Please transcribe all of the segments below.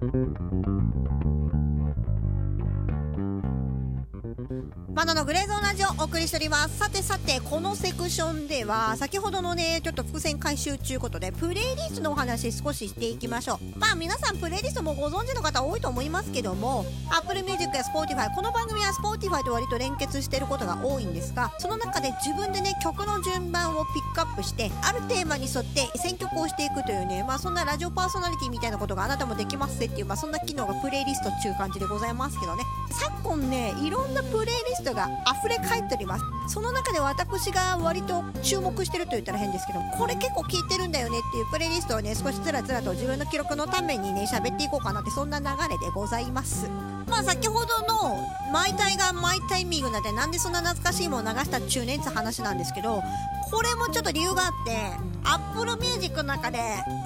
Thank you. マナのグレーゾーンラジオお送りしております。さてさてこのセクションでは先ほどのねちょっと伏線回収中ことでプレイリストのお話少ししていきましょう。まあ皆さんプレイリストもご存知の方多いと思いますけども Apple Music や Spotify この番組は Spotify と割と連結してることが多いんですがその中で自分でね曲の順番をピックアップしてあるテーマに沿って選曲をしていくというねまあそんなラジオパーソナリティみたいなことがあなたもできますぜっていうまあそんな機能がプレイリストっていう感じでございますけどね。昨今ねいろんなプレイリストが溢れ返っております。その中で私が割と注目してると言ったら変ですけどこれ結構聞いてるんだよねっていうプレイリストをね少しつらつらと自分の記録のためにね喋っていこうかなってそんな流れでございます。まあ先ほどのマイタイがマイタイミングなんでなんでそんな懐かしいものを流したっちゅうねんって話なんですけどこれもちょっと理由があって Apple Music の中で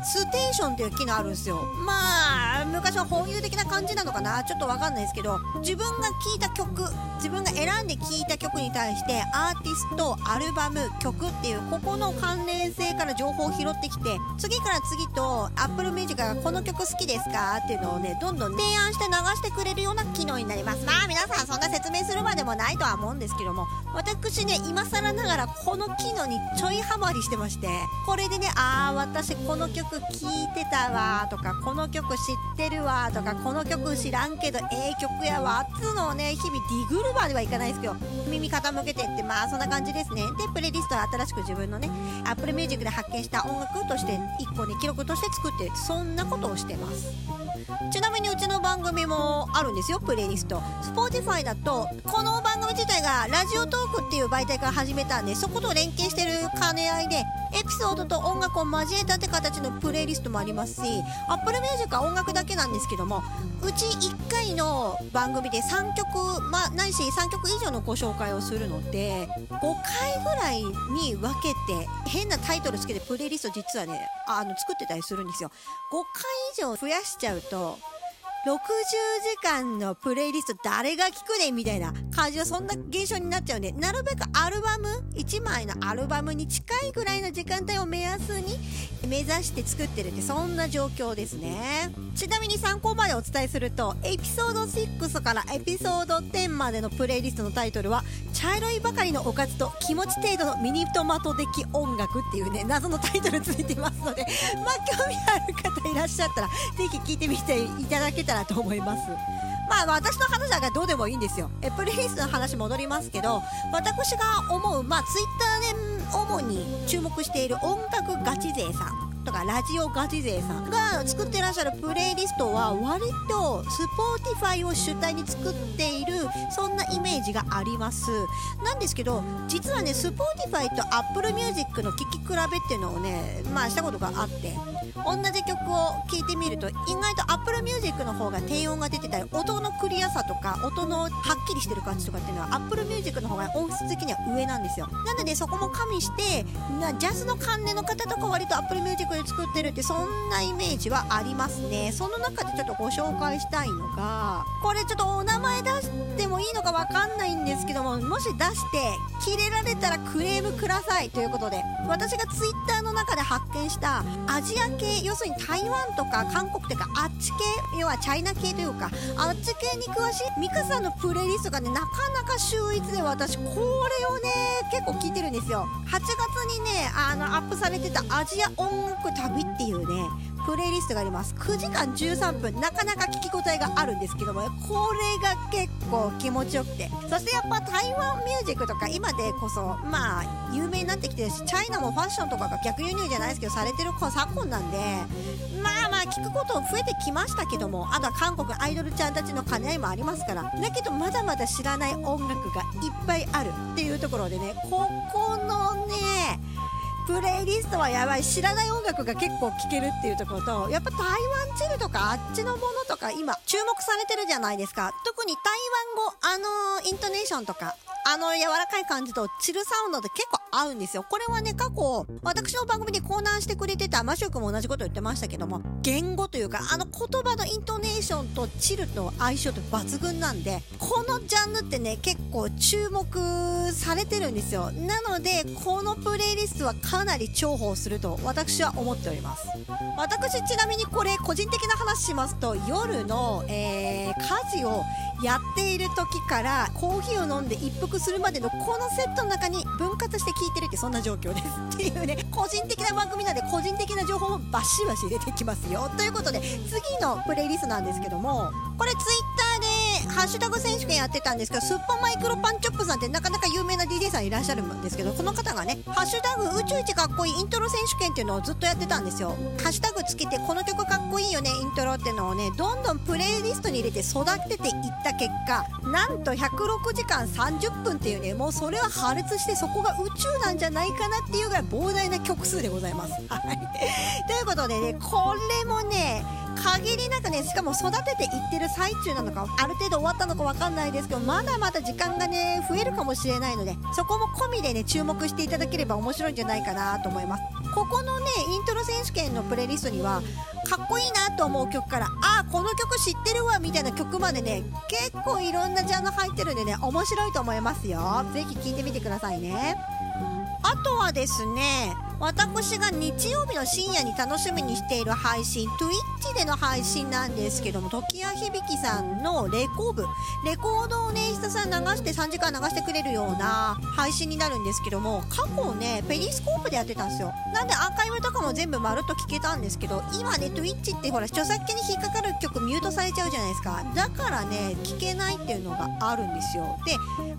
ステーションっていう機能あるんですよ。まあ昔は本有的な感じなのかな？ちょっとわかんないですけど自分が聴いた曲自分が選んで聴いた曲に対してアーティストアルバム曲っていうここの関連性から情報を拾ってきて次から次と Apple Music がこの曲好きですか？っていうのをねどんどん提案して流してくれるような機能になります。まあ皆さんそんな説明するまでもないとは思うんですけども私ね今更ながらこの機能にちょいハマりしてましてこれでねあー私この曲聴いてたわとかこの曲知ってるわとかこの曲知らんけどええ曲やわっつうのをね日々ディグルバーではいかないですけど耳傾けてってまあそんな感じですね。でプレイリストは新しく自分のね Apple Music で発見した音楽として1個ね記録として作ってそんなことをしてます。ちなみにうちの番組もあるんですよプレイリスト。Spotify だとこの番組自体がラジオトークっていう媒体から始めたんでそこと連携してる兼ね合いでエピソードと音楽を交えたって形のプレイリストもありますし Apple Music は音楽だけなんですけどもうち1回の番組で3曲、ま、ないし3曲以上のご紹介をするので5回ぐらいに分けて変なタイトルつけてプレイリスト実はねあの作ってたりするんですよ。5回以上増やしちゃうとそう。60時間のプレイリスト誰が聞くねみたいな感じのそんな現象になっちゃうんでなるべくアルバム1枚のアルバムに近いぐらいの時間帯を目安に目指して作ってるってそんな状況ですね。ちなみに参考までお伝えするとエピソード6からエピソード10までのプレイリストのタイトルは茶色いばかりのおかずと気持ち程度のミニトマト的音楽っていうね謎のタイトルついてますのでまあ興味ある方いらっしゃったらぜひ聞いてみていただけたらと思います。まあ私の話なんかどうでもいいんですよ。えプレイリストの話戻りますけど私が思うまあツイッターで主に注目している音楽ガチ勢さんとかラジオガチ勢さんが作ってらっしゃるプレイリストは割と Spotify を主体に作っているそんなイメージがあります。なんですけど実はね Spotify と Apple Music の聴き比べっていうのをねまあしたことがあって同じ曲を聴いてみると意外と Apple Music の方が低音が出てたり音のクリアさとか音のはっきりしてる感じとかっていうのは Apple Music の方が音質的には上なんですよ。なのでそこも加味してなジャズの関連の方とか割と Apple Music で作ってるってそんなイメージはありますね。その中でちょっとご紹介したいのがこれちょっとお名前出してもいいのかわかんないんですけどももし出してキレられたらクレームくださいということで私が Twitter の中で発見したアジア系要するに台湾とか韓国というかあっち系要はチャイナ系というかあっち系に詳しいミカさんのプレイリストがねなかなか秀逸で私これをね結構聞いてるんですよ。8月にねあのアップされてたアジア音楽旅っていうねプレイリストがあります。9時間13分。なかなか聞き応えがあるんですけどもこれが結構気持ちよくて。そしてやっぱ台湾ミュージックとか今でこそまあ有名になってきてるしチャイナもファッションとかが逆輸入じゃないですけどされてる昨今なんでまあまあ聞くこと増えてきましたけどもあとは韓国アイドルちゃんたちの兼ね合いもありますから。だけどまだまだ知らない音楽がいっぱいあるっていうところでねここのねプレイリストはやばい。知らない音楽が結構聴けるっていうところとやっぱ台湾チルとかあっちのものとか今注目されてるじゃないですか。特に台湾語あのーイントネーションとかあの柔らかい感じとチルサウンドって結構合うんですよ。これはね、過去、私の番組でコーナーしてくれてたマシュー君も同じこと言ってましたけども、言語というか、あの言葉のイントネーションとチルと相性って抜群なんで、このジャンルってね、結構注目されてるんですよ。なので、このプレイリストはかなり重宝すると私は思っております。私ちなみにこれ個人的な話しますと、夜の、えー、家事をやっている時からコーヒーを飲んで一服するまでのこのセットの中に分割して聞いてるってそんな状況ですっていうね 個人的な番組なんで個人的な情報もバシバシ出てきますよ。ということで次のプレイリストなんですけどもこれツイッターでハッシュタグ選手権やってたんですけど、スッパマイクロパンチョップさんってなかなか有名な DJ さんいらっしゃるんですけど、その方がね、ハッシュタグ宇宙一かっこいいイントロ選手権っていうのをずっとやってたんですよ。ハッシュタグつけて、この曲かっこいいよね、イントロっていうのをね、どんどんプレイリストに入れて育てていった結果、なんと106時間30分っていうね、もうそれは破裂してそこが宇宙なんじゃないかなっていうぐらい膨大な曲数でございます。はい。ということでね、これもね、限りなくねしかも育てていってる最中なのかある程度終わったのか分かんないですけどまだまだ時間がね増えるかもしれないのでそこも込みでね注目していただければ面白いんじゃないかなと思います。ここのねイントロ選手権のプレイリストにはかっこいいなと思う曲からあこの曲知ってるわみたいな曲までね結構いろんなジャンル入ってるんでね面白いと思いますよ。ぜひ聴いてみてくださいね。あとはですね私が日曜日の深夜に楽しみにしている配信 Twitch での配信なんですけども時矢響さんのレコーブレコードをねひたさん流して3時間流してくれるような配信になるんですけども過去ねペリスコープでやってたんですよ。なんでアーカイブとかも全部まるっと聞けたんですけど今ね Twitch ってほら著作権に引っかかる曲ミュートされちゃうじゃないですか。だからね聞けないっていうのがあるんですよ。で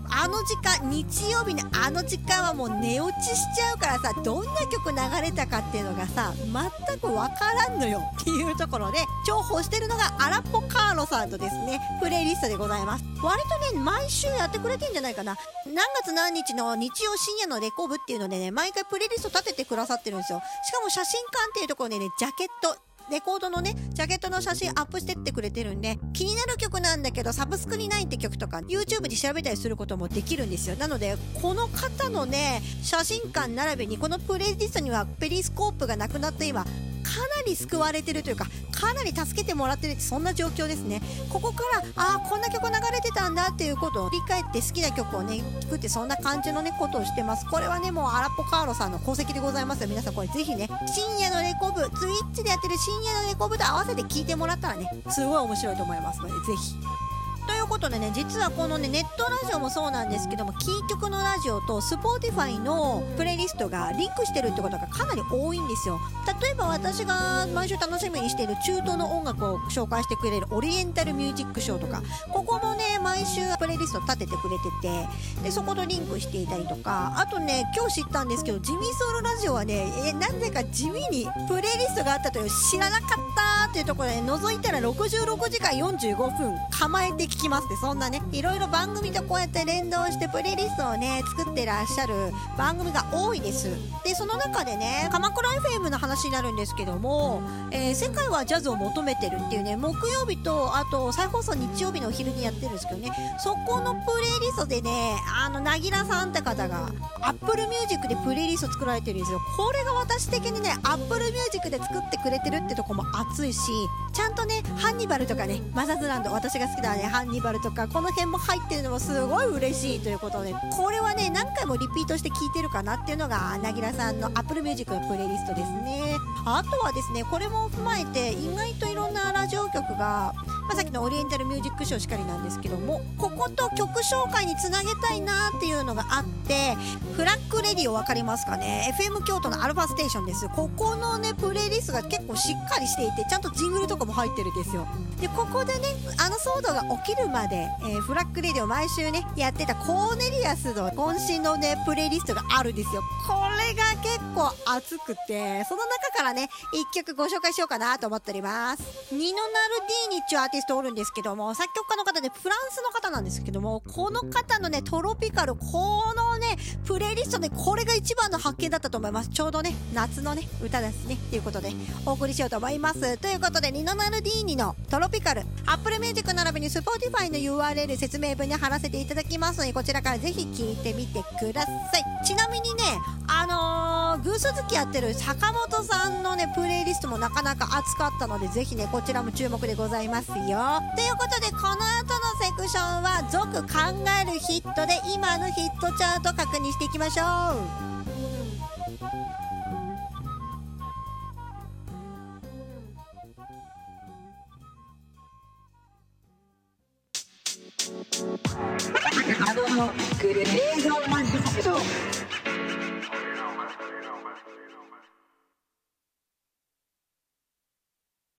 あの時間日曜日のあの時間はもう寝落ちしちゃうからさどんな曲流れたかっていうのがさ全く分からんのよっていうところで重宝してるのがアラポカーロさんとですねプレイリストでございます。割とね毎週やってくれてんじゃないかな。何月何日の日曜深夜のレコブっていうのでね毎回プレイリスト立ててくださってるんですよ。しかも写真館っていうところでねジャケットレコードのね、ジャケットの写真アップしてってくれてるんで、気になる曲なんだけど、サブスクにないって曲とか、YouTube で調べたりすることもできるんですよ。なので、この方のね、写真館並びに、このプレイリストにはペリスコープがなくなって今、かなり救われてるというかかなり助けてもらってるってそんな状況ですね。ここからああこんな曲流れてたんだっていうことを振り返って好きな曲をね作ってそんな感じのねことをしてます。これはねもうアラポカーロさんの功績でございます皆さんこれぜひね深夜のレコブツイッチでやってる深夜のレコブと合わせて聴いてもらったらねすごい面白いと思いますのでぜひ。ということでね実はこのねネットラジオもそうなんですけどもキー局のラジオと Spotify のプレイリストがリンクしてるってことがかなり多いんですよ。例えば私が毎週楽しみにしている中東の音楽を紹介してくれるオリエンタルミュージックショーとかここもね毎週プレイリスト立ててくれててでそことリンクしていたりとかあとね今日知ったんですけどジミソウルラジオはねえなぜか地味にプレイリストがあったという知らなかったっていうところで覗いたら66時間45分構えてききます。ってそんなねいろいろ番組とこうやって連動してプレイリストをね作ってらっしゃる番組が多いです。でその中でね鎌倉 FM の話になるんですけども、えー、世界はジャズを求めてるっていうね木曜日とあと再放送日曜日のお昼にやってるんですけどねそこのプレイリストでねあのなぎらさんって方が Apple Music でプレイリスト作られてるんですよ。これが私的にね Apple Music で作ってくれてるってとこも熱いしちゃんとねハンニバルとかねマザーズランド私が好きだねハンニバルとかこの辺も入ってるのもすごい嬉しいということでこれはね何回もリピートして聴いてるかなっていうのがなぎらさんの Apple Music のプレイリストですね。あとはですねこれも踏まえて意外といろんなラジオ局がまあ、さっきのオリエンタルミュージックショーしかりなんですけどもここと曲紹介につなげたいなっていうのがあってフラッグレディオ分かりますかね？FM 京都のアルファステーションです。ここのねプレイリストが結構しっかりしていてちゃんとジングルとかも入ってるんですよ。でここでねあの騒動が起きるまで、えー、フラッグレディオ毎週ねやってたコーネリアスの渾身のねプレイリストがあるんですよ。これが結構熱くてその中からね1曲ご紹介しようかなと思っております。ニノナルディーニッチュアーティストおるんですけども作曲家の方でフランスの方なんですけどもこの方のねトロピカルこのね、プレイリストでこれが一番の発見だったと思います。ちょうどね、夏のね、歌ですね。ということで、お送りしようと思います。ということで、ニノナルディーニのトロピカル、アップルミュージック並びに Spotify の URL 説明文に貼らせていただきますので、こちらからぜひ聞いてみてください。ちなみにね、あのー、グース好きやってる坂本さんのね、プレイリストもなかなか熱かったので、ぜひね、こちらも注目でございますよ。ということで、この後のセクションは、続考えるヒットで、今のヒットチャート確認していきましょう。あのグレーゾーンマジック